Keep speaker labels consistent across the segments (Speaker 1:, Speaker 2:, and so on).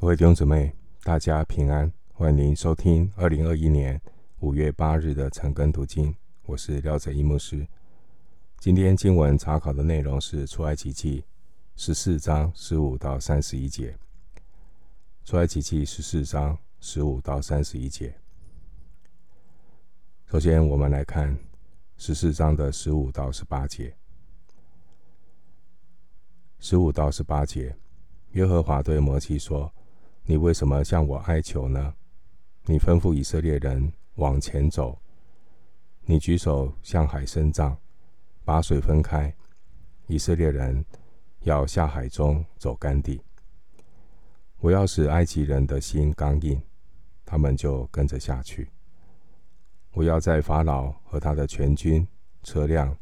Speaker 1: 各位弟兄姊妹，大家平安，欢迎收听二零二一年五月八日的晨更读经。我是廖哲一牧师。今天经文查考的内容是出埃及记十四章十五到三十一节。出埃及记十四章十五到三十一节。首先，我们来看十四章的十五到十八节。十五到十八节，耶和华对摩西说。你为什么向我哀求呢？你吩咐以色列人往前走。你举手向海伸杖，把水分开。以色列人要下海中走干地。我要使埃及人的心刚硬，他们就跟着下去。我要在法老和他的全军、车辆、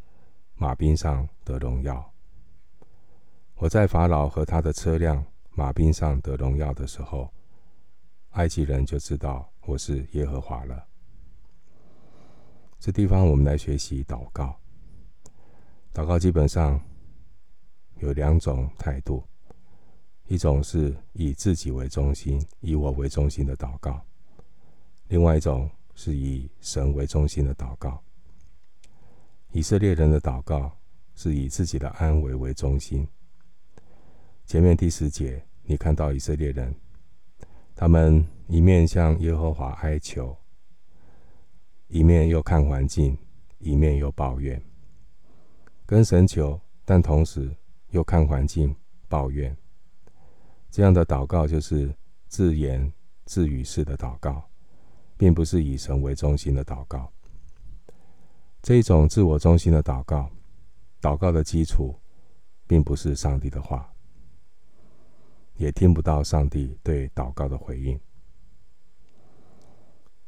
Speaker 1: 马兵上得荣耀。我在法老和他的车辆。马兵上得荣耀的时候，埃及人就知道我是耶和华了。这地方我们来学习祷告。祷告基本上有两种态度：一种是以自己为中心、以我为中心的祷告；另外一种是以神为中心的祷告。以色列人的祷告是以自己的安危为中心。前面第十节。你看到以色列人，他们一面向耶和华哀求，一面又看环境，一面又抱怨，跟神求，但同时又看环境抱怨。这样的祷告就是自言自语式的祷告，并不是以神为中心的祷告。这一种自我中心的祷告，祷告的基础并不是上帝的话。也听不到上帝对祷告的回应。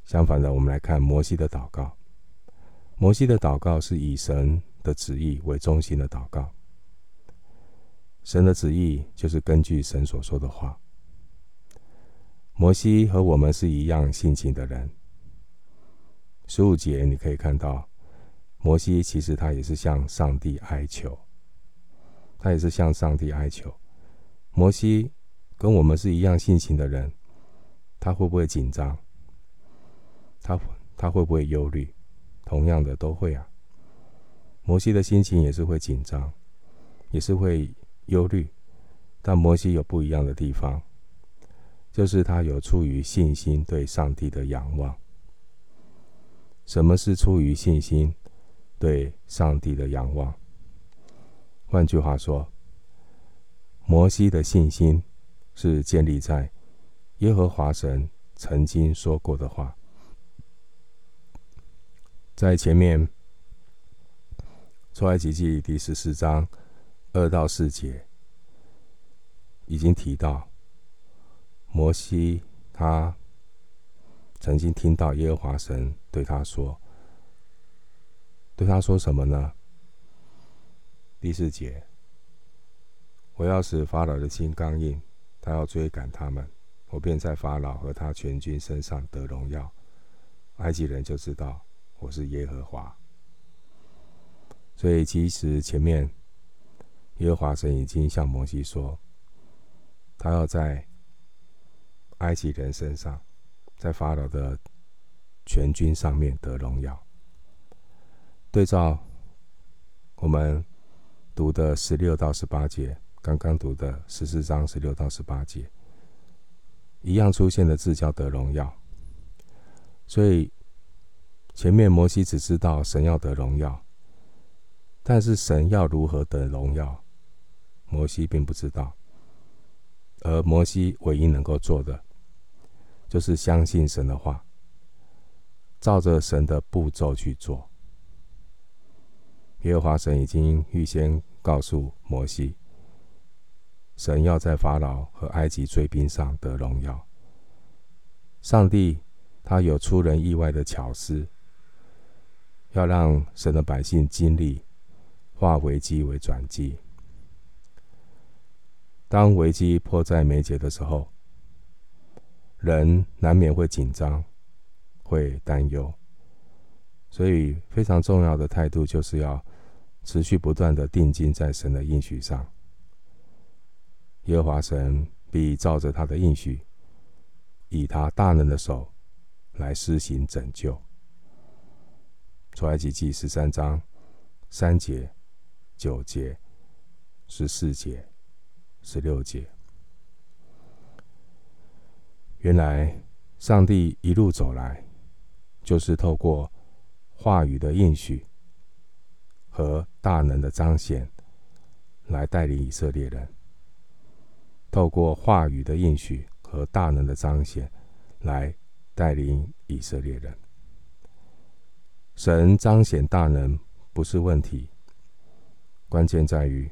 Speaker 1: 相反的，我们来看摩西的祷告。摩西的祷告是以神的旨意为中心的祷告。神的旨意就是根据神所说的话。摩西和我们是一样性情的人。十五节你可以看到，摩西其实他也是向上帝哀求，他也是向上帝哀求。摩西。跟我们是一样性情的人，他会不会紧张？他他会不会忧虑？同样的都会啊。摩西的心情也是会紧张，也是会忧虑，但摩西有不一样的地方，就是他有出于信心对上帝的仰望。什么是出于信心对上帝的仰望？换句话说，摩西的信心。是建立在耶和华神曾经说过的话，在前面出埃及记第十四章二到四节已经提到，摩西他曾经听到耶和华神对他说，对他说什么呢？第四节，我要使法老的心刚硬。他要追赶他们，我便在法老和他全军身上得荣耀。埃及人就知道我是耶和华。所以，其实前面耶和华神已经向摩西说，他要在埃及人身上，在法老的全军上面得荣耀。对照我们读的十六到十八节。刚刚读的十四章十六到十八节，一样出现的字叫得荣耀。所以前面摩西只知道神要得荣耀，但是神要如何得荣耀，摩西并不知道。而摩西唯一能够做的，就是相信神的话，照着神的步骤去做。耶和华神已经预先告诉摩西。神要在法老和埃及追兵上得荣耀。上帝他有出人意外的巧思，要让神的百姓经历化危机为转机。当危机迫在眉睫的时候，人难免会紧张、会担忧，所以非常重要的态度就是要持续不断的定睛在神的应许上。耶和华神必照着他的应许，以他大能的手来施行拯救。出埃及记十三章三节、九节、十四节、十六节。原来上帝一路走来，就是透过话语的应许和大能的彰显，来带领以色列人。透过话语的应许和大能的彰显，来带领以色列人。神彰显大能不是问题，关键在于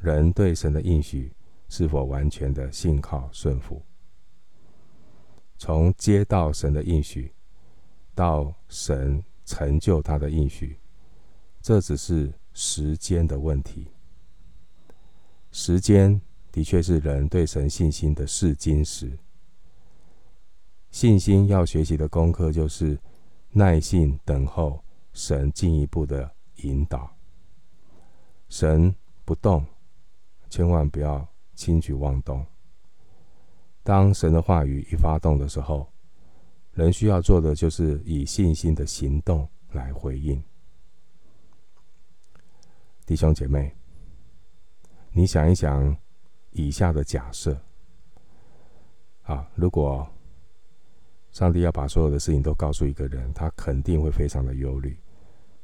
Speaker 1: 人对神的应许是否完全的信靠顺服。从接到神的应许，到神成就他的应许，这只是时间的问题。时间的确是人对神信心的试金石。信心要学习的功课就是耐心等候神进一步的引导。神不动，千万不要轻举妄动。当神的话语一发动的时候，人需要做的就是以信心的行动来回应。弟兄姐妹，你想一想以下的假设：啊，如果上帝要把所有的事情都告诉一个人，他肯定会非常的忧虑，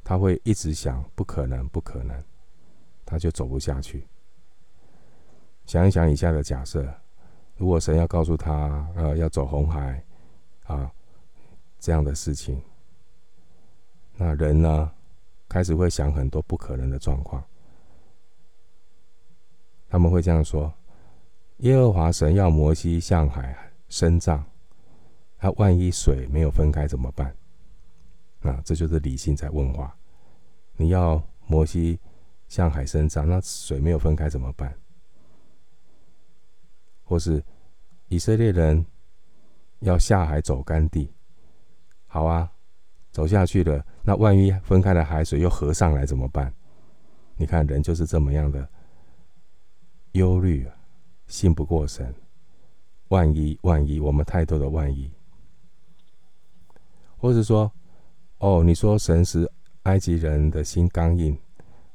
Speaker 1: 他会一直想不可能，不可能，他就走不下去。想一想以下的假设。如果神要告诉他，呃，要走红海，啊，这样的事情，那人呢，开始会想很多不可能的状况。他们会这样说：耶和华神要摩西向海伸杖，他万一水没有分开怎么办？那这就是理性在问话。你要摩西向海伸杖，那水没有分开怎么办？或是以色列人要下海走干地，好啊，走下去了。那万一分开的海水又合上来怎么办？你看人就是这么样的忧虑啊，信不过神。万一万一，我们太多的万一，或者说，哦，你说神使埃及人的心刚硬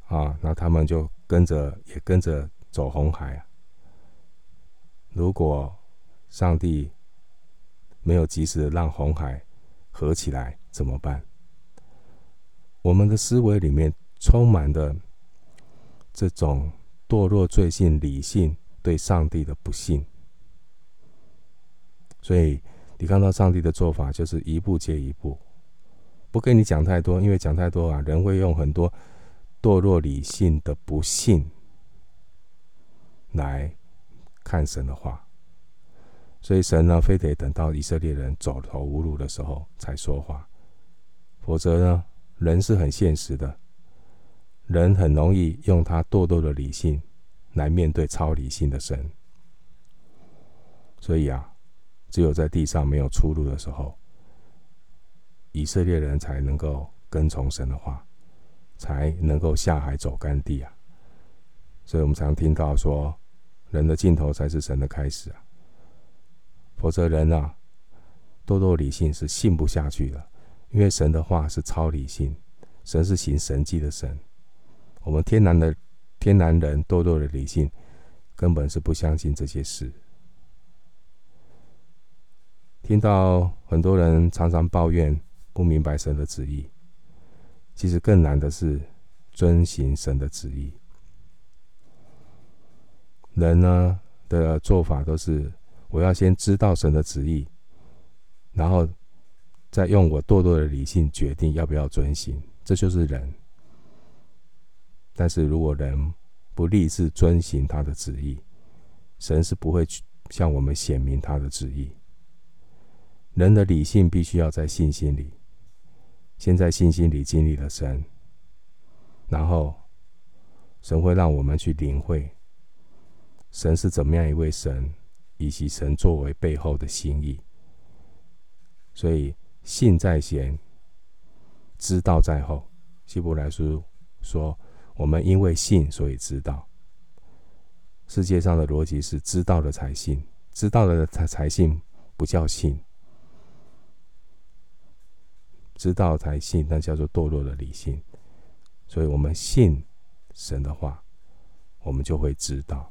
Speaker 1: 啊，那他们就跟着也跟着走红海啊。如果上帝没有及时让红海合起来，怎么办？我们的思维里面充满了这种堕落罪性、理性对上帝的不信，所以你看到上帝的做法就是一步接一步，不跟你讲太多，因为讲太多啊，人会用很多堕落理性的不信来。看神的话，所以神呢，非得等到以色列人走投无路的时候才说话，否则呢，人是很现实的，人很容易用他堕落的理性来面对超理性的神。所以啊，只有在地上没有出路的时候，以色列人才能够跟从神的话，才能够下海走干地啊。所以我们常听到说。人的尽头才是神的开始啊！否则人啊，多多理性是信不下去的，因为神的话是超理性，神是行神迹的神。我们天然的天然人堕落的理性，根本是不相信这些事。听到很多人常常抱怨不明白神的旨意，其实更难的是遵行神的旨意。人呢的做法都是，我要先知道神的旨意，然后再用我堕落的理性决定要不要遵行，这就是人。但是如果人不立志遵行他的旨意，神是不会去向我们显明他的旨意。人的理性必须要在信心里，先在信心里经历了神，然后神会让我们去领会。神是怎么样一位神，以及神作为背后的心意。所以信在先，知道在后。希伯来书说：“我们因为信，所以知道。”世界上的逻辑是知道了才信，知道了才才信，不叫信。知道才信，那叫做堕落的理性。所以，我们信神的话，我们就会知道。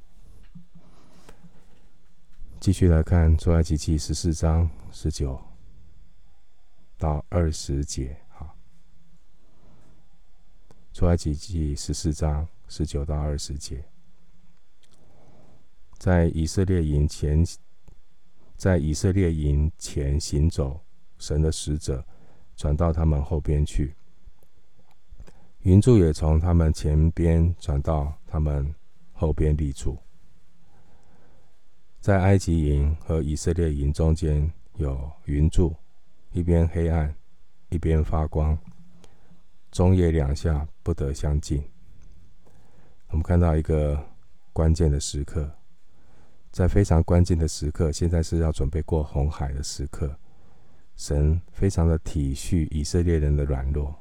Speaker 1: 继续来看出埃及记十四章十九到二十节。出埃及记十四章十九到二十节，在以色列营前，在以色列营前行走，神的使者。转到他们后边去，云柱也从他们前边转到他们后边立住。在埃及营和以色列营中间有云柱，一边黑暗，一边发光，中夜两下不得相近。我们看到一个关键的时刻，在非常关键的时刻，现在是要准备过红海的时刻。神非常的体恤以色列人的软弱。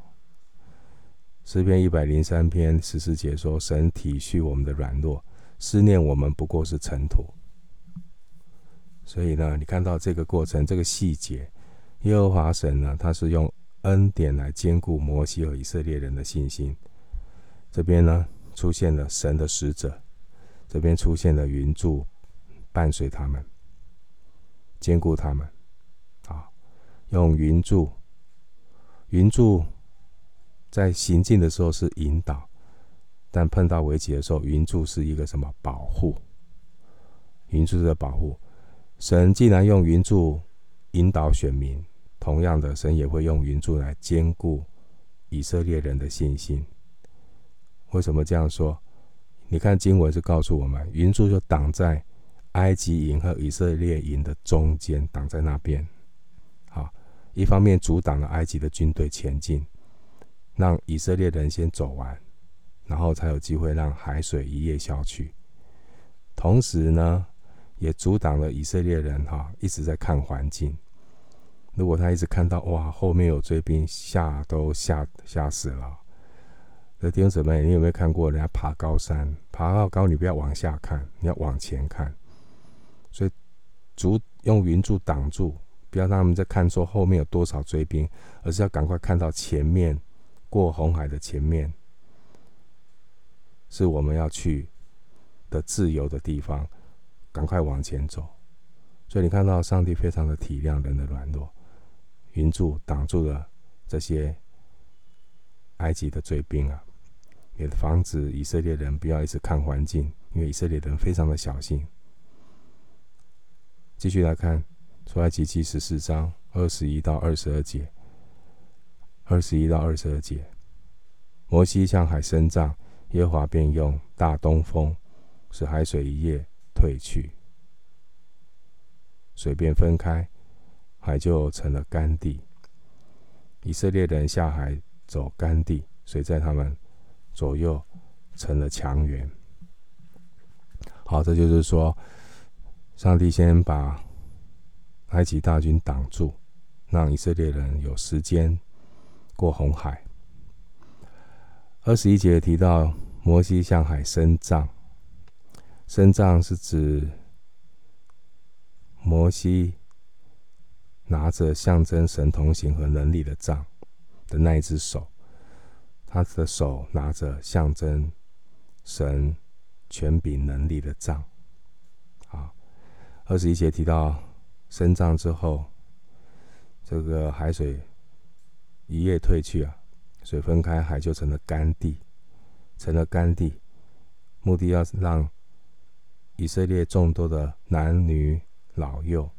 Speaker 1: 诗篇一百零三篇十四节说：“神体恤我们的软弱，思念我们不过是尘土。”所以呢，你看到这个过程，这个细节，耶和华神呢，他是用恩典来兼顾摩西和以色列人的信心。这边呢，出现了神的使者，这边出现了云柱伴随他们，兼顾他们。用云柱，云柱在行进的时候是引导，但碰到危机的时候，云柱是一个什么保护？云柱的保护，神既然用云柱引导选民，同样的，神也会用云柱来坚固以色列人的信心。为什么这样说？你看经文是告诉我们，云柱就挡在埃及营和以色列营的中间，挡在那边。好一方面阻挡了埃及的军队前进，让以色列人先走完，然后才有机会让海水一夜消去。同时呢，也阻挡了以色列人哈一直在看环境。如果他一直看到哇后面有追兵，吓都吓吓死了。这弟兄姊妹，你有没有看过人家爬高山？爬到高，你不要往下看，你要往前看。所以，阻用云柱挡住。不要让他们再看说后面有多少追兵，而是要赶快看到前面，过红海的前面，是我们要去的自由的地方，赶快往前走。所以你看到上帝非常的体谅人的软弱，云柱挡住了这些埃及的追兵啊，也防止以色列人不要一直看环境，因为以色列人非常的小心。继续来看。出埃及记十四章二十一到二十二节，二十一到二十二节，摩西向海伸杖，耶和华便用大东风，使海水一夜退去，水便分开，海就成了干地。以色列人下海走干地，水在他们左右成了墙垣。好，这就是说，上帝先把。埃及大军挡住，让以色列人有时间过红海。二十一节提到摩西向海伸杖，伸杖是指摩西拿着象征神同行和能力的杖的那一只手，他的手拿着象征神权柄能力的杖。好，二十一节提到。伸杖之后，这个海水一夜退去啊，水分开，海就成了干地，成了干地。目的要让以色列众多的男女老幼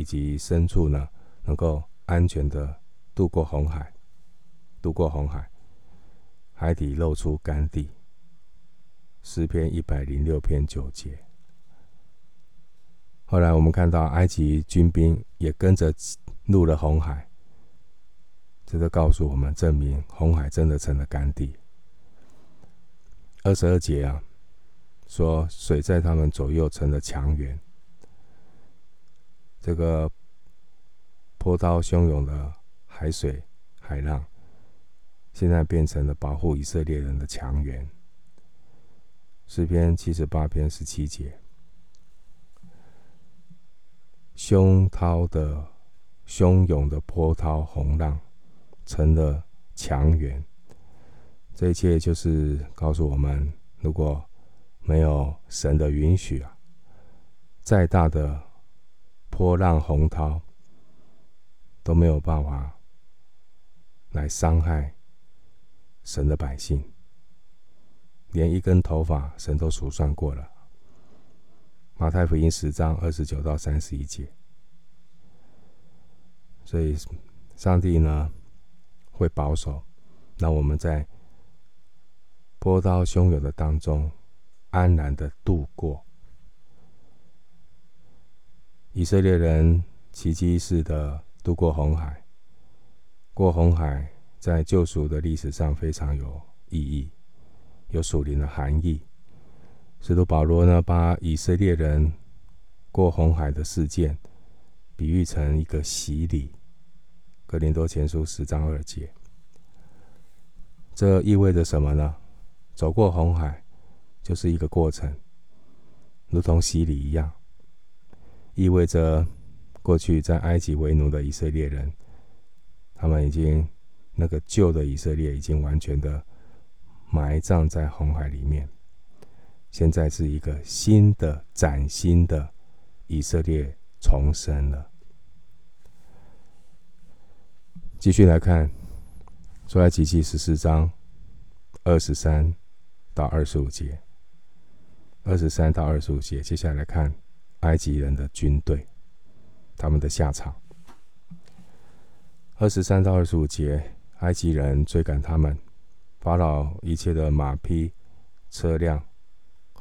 Speaker 1: 以及牲畜呢，能够安全的渡过红海，渡过红海，海底露出干地。诗篇一百零六篇九节。后来我们看到埃及军兵也跟着入了红海，这就告诉我们，证明红海真的成了干地。二十二节啊，说水在他们左右成了墙垣，这个波涛汹涌的海水、海浪，现在变成了保护以色列人的墙垣。诗篇七十八篇十七节。凶涛的汹涌的波涛洪浪成了墙垣。这一切就是告诉我们，如果没有神的允许啊，再大的波浪洪涛都没有办法来伤害神的百姓。连一根头发，神都数算过了。马太福音十章二十九到三十一节，所以上帝呢会保守，让我们在波涛汹涌的当中安然的度过。以色列人奇迹式的渡过红海，过红海在救赎的历史上非常有意义，有属灵的含义。使徒保罗呢，把以色列人过红海的事件比喻成一个洗礼。哥林多前书十章二节，这意味着什么呢？走过红海就是一个过程，如同洗礼一样，意味着过去在埃及为奴的以色列人，他们已经那个旧的以色列已经完全的埋葬在红海里面。现在是一个新的、崭新的以色列重生了。继续来看《出埃及记》十四章二十三到二十五节，二十三到二十五节。接下来看埃及人的军队，他们的下场。二十三到二十五节，埃及人追赶他们，法老一切的马匹、车辆。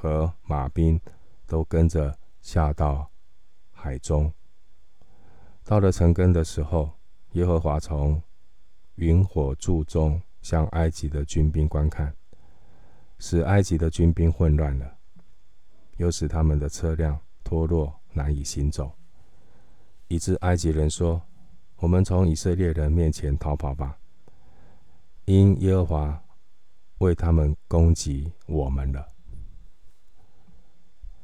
Speaker 1: 和马兵都跟着下到海中。到了晨更的时候，耶和华从云火柱中向埃及的军兵观看，使埃及的军兵混乱了，又使他们的车辆脱落，难以行走，以致埃及人说：“我们从以色列人面前逃跑吧，因耶和华为他们攻击我们了。”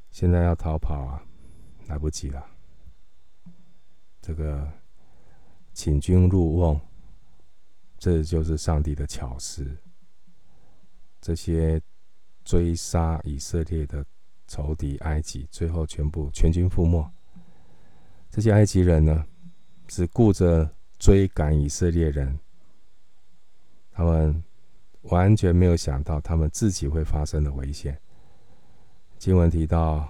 Speaker 1: 现在要逃跑啊，来不及了。这个请君入瓮，这就是上帝的巧思。这些追杀以色列的仇敌埃及，最后全部全军覆没。这些埃及人呢，只顾着追赶以色列人，他们完全没有想到他们自己会发生的危险。经文提到，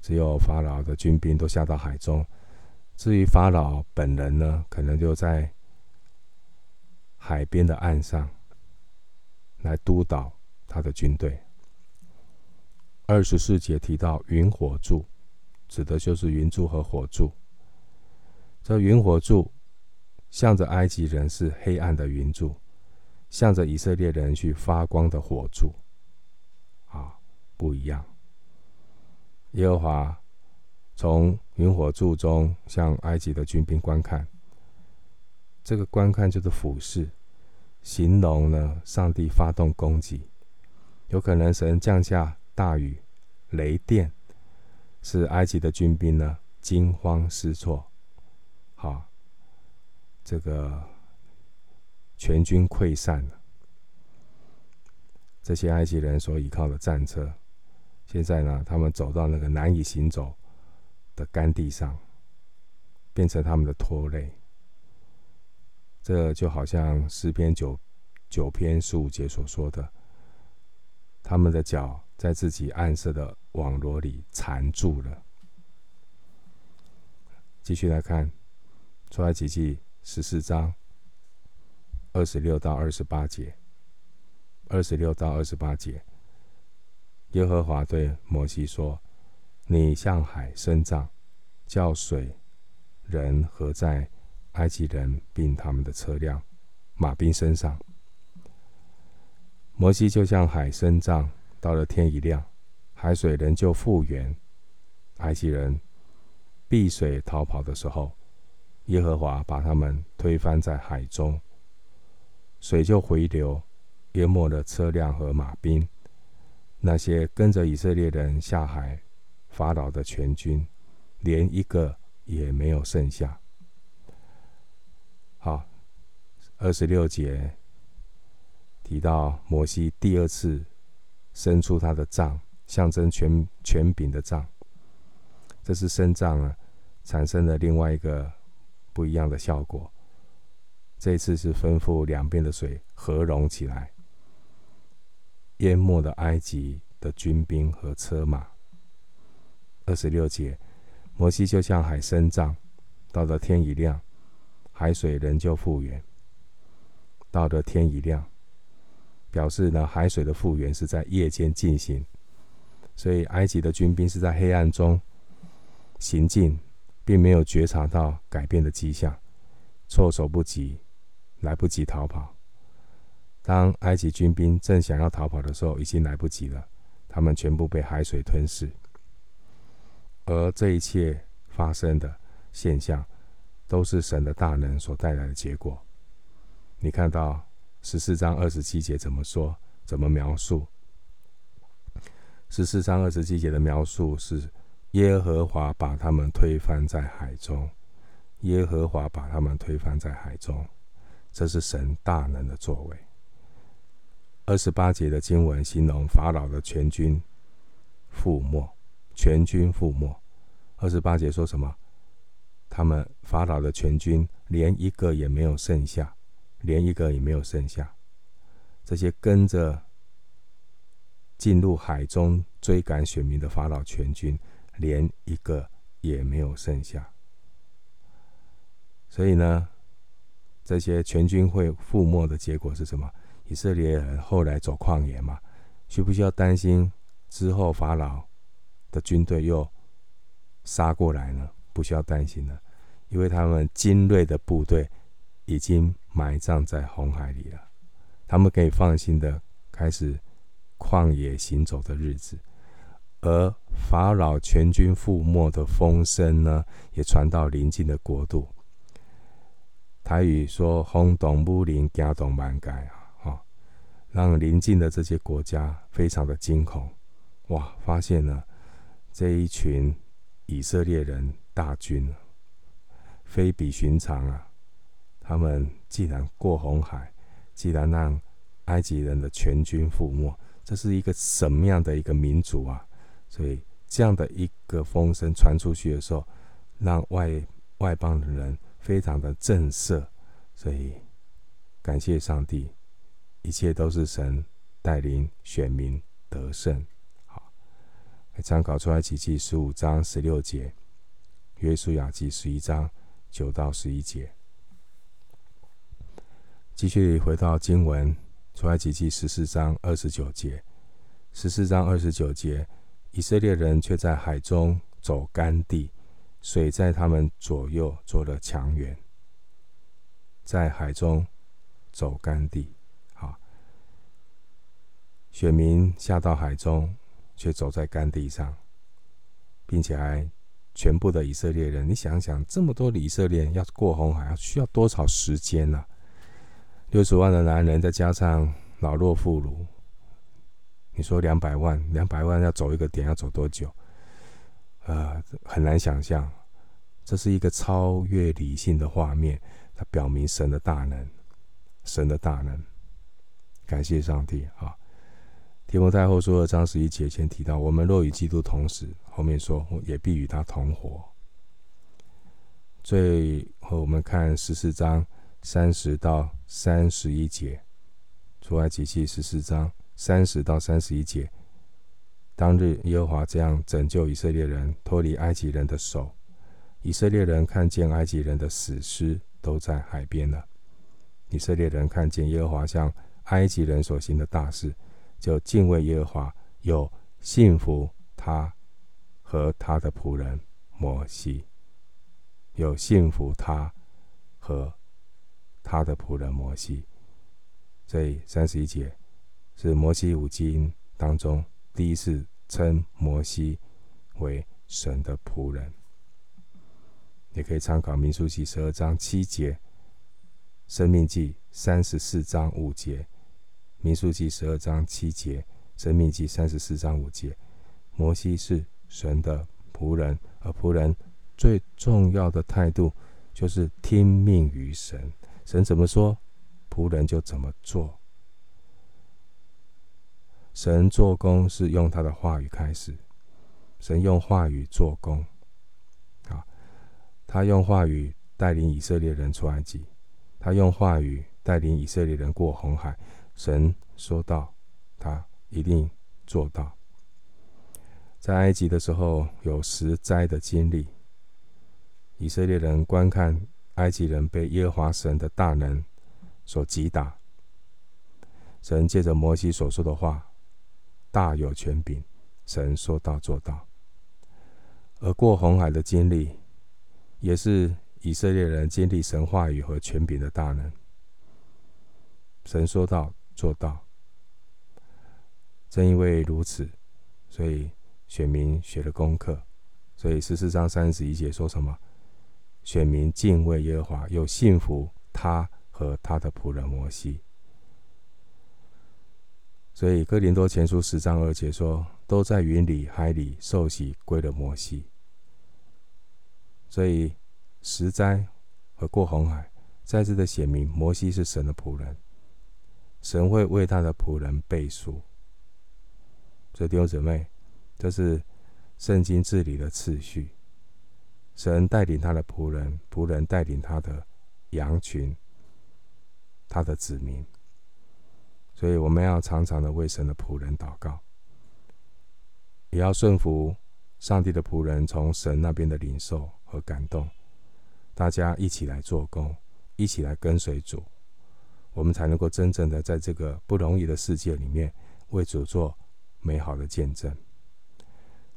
Speaker 1: 只有法老的军兵都下到海中，至于法老本人呢，可能就在海边的岸上来督导他的军队。二十四节提到云火柱，指的就是云柱和火柱。这云火柱向着埃及人是黑暗的云柱，向着以色列人去发光的火柱。啊不一样。耶和华从云火柱中向埃及的军兵观看，这个观看就是俯视，形容呢，上帝发动攻击，有可能神降下大雨、雷电，使埃及的军兵呢惊慌失措，好，这个全军溃散了。这些埃及人所依靠的战车。现在呢，他们走到那个难以行走的干地上，变成他们的拖累。这就好像诗篇九九篇十五节所说的，他们的脚在自己暗设的网罗里缠住了。继续来看，出埃及记十四章二十六到二十八节，二十六到二十八节。耶和华对摩西说：“你向海伸杖，叫水、人合在埃及人并他们的车辆、马兵身上。”摩西就向海伸杖，到了天一亮，海水仍旧复原。埃及人避水逃跑的时候，耶和华把他们推翻在海中，水就回流，淹没了车辆和马兵。那些跟着以色列人下海，法老的全军，连一个也没有剩下。好，二十六节提到摩西第二次伸出他的杖，象征权权柄的杖。这是伸杖啊，产生了另外一个不一样的效果。这次是吩咐两边的水合拢起来，淹没了埃及的军兵和车马。二十六节，摩西就向海伸杖，到了天一亮。海水仍旧复原，到了天一亮，表示呢，海水的复原是在夜间进行，所以埃及的军兵是在黑暗中行进，并没有觉察到改变的迹象，措手不及，来不及逃跑。当埃及军兵正想要逃跑的时候，已经来不及了，他们全部被海水吞噬。而这一切发生的现象，都是神的大能所带来的结果。你看到十四章二十七节怎么说？怎么描述？十四章二十七节的描述是：耶和华把他们推翻在海中。耶和华把他们推翻在海中，这是神大能的作为。二十八节的经文形容法老的全军覆没，全军覆没。二十八节说什么？他们法老的全军连一个也没有剩下，连一个也没有剩下。这些跟着进入海中追赶选民的法老全军，连一个也没有剩下。所以呢，这些全军会覆没的结果是什么？以色列人后来走旷野嘛，需不需要担心之后法老的军队又杀过来呢？不需要担心了，因为他们精锐的部队已经埋葬在红海里了，他们可以放心的开始旷野行走的日子。而法老全军覆没的风声呢，也传到邻近的国度。台语说“轰动武林，惊动满街”啊，哈，让邻近的这些国家非常的惊恐。哇，发现了这一群以色列人。大军非比寻常啊！他们既然过红海，既然让埃及人的全军覆没，这是一个什么样的一个民族啊？所以这样的一个风声传出去的时候，让外外邦的人非常的震慑。所以感谢上帝，一切都是神带领选民得胜。好，参考出埃及记十五章十六节。约书亚记十一章九到十一节，继续回到经文，出埃及记十四章二十九节。十四章二十九节，以色列人却在海中走干地，水在他们左右做了墙垣。在海中走干地，好，选民下到海中，却走在干地上，并且还。全部的以色列人，你想想，这么多的以色列人要过红海，要需要多少时间呢？六十万的男人，再加上老弱妇孺，你说两百万，两百万要走一个点要走多久？呃，很难想象。这是一个超越理性的画面，它表明神的大能，神的大能。感谢上帝啊！提摩太后说的章十一节前提到，我们若与基督同死，后面说也必与他同活。最后我们看十四章三十到三十一节，出埃及记十四章三十到三十一节。当日耶和华这样拯救以色列人脱离埃及人的手，以色列人看见埃及人的死尸都在海边了。以色列人看见耶和华向埃及人所行的大事。就敬畏耶和华，又信服他和他的仆人摩西，又信服他和他的仆人摩西。这三十一节是摩西五经当中第一次称摩西为神的仆人。也可以参考民数记十二章七节，申命记三十四章五节。民数记十二章七节，申命记三十四章五节，摩西是神的仆人，而仆人最重要的态度就是听命于神，神怎么说，仆人就怎么做。神做工是用他的话语开始，神用话语做工，啊，他用话语带领以色列人出埃及，他用话语带领以色列人过红海。神说到，他一定做到。在埃及的时候，有十灾的经历，以色列人观看埃及人被耶和华神的大能所击打，神借着摩西所说的话。大有权柄，神说到做到。而过红海的经历，也是以色列人经历神话语和权柄的大能。神说到做到。正因为如此，所以选民学了功课。所以十四章三十一节说什么？选民敬畏耶和华，又信服他和他的仆人摩西。所以哥林多前书十章二节说，都在云里海里受洗归了摩西。所以十灾和过红海再次的显明，摩西是神的仆人，神会为他的仆人背书。所以弟兄姊妹，这是圣经治理的次序，神带领他的仆人，仆人带领他的羊群，他的子民。所以我们要常常的为神的仆人祷告，也要顺服上帝的仆人从神那边的领受和感动，大家一起来做工，一起来跟随主，我们才能够真正的在这个不容易的世界里面为主做美好的见证。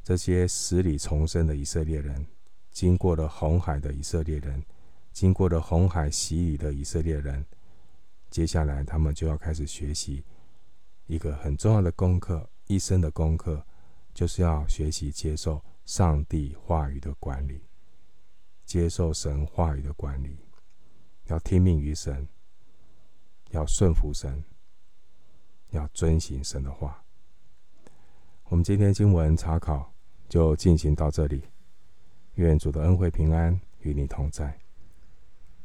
Speaker 1: 这些死里重生的以色列人，经过了红海的以色列人，经过了红海洗礼的以色列人。接下来，他们就要开始学习一个很重要的功课，一生的功课，就是要学习接受上帝话语的管理，接受神话语的管理，要听命于神，要顺服神，要遵行神的话。我们今天经文查考就进行到这里，愿主的恩惠平安与你同在。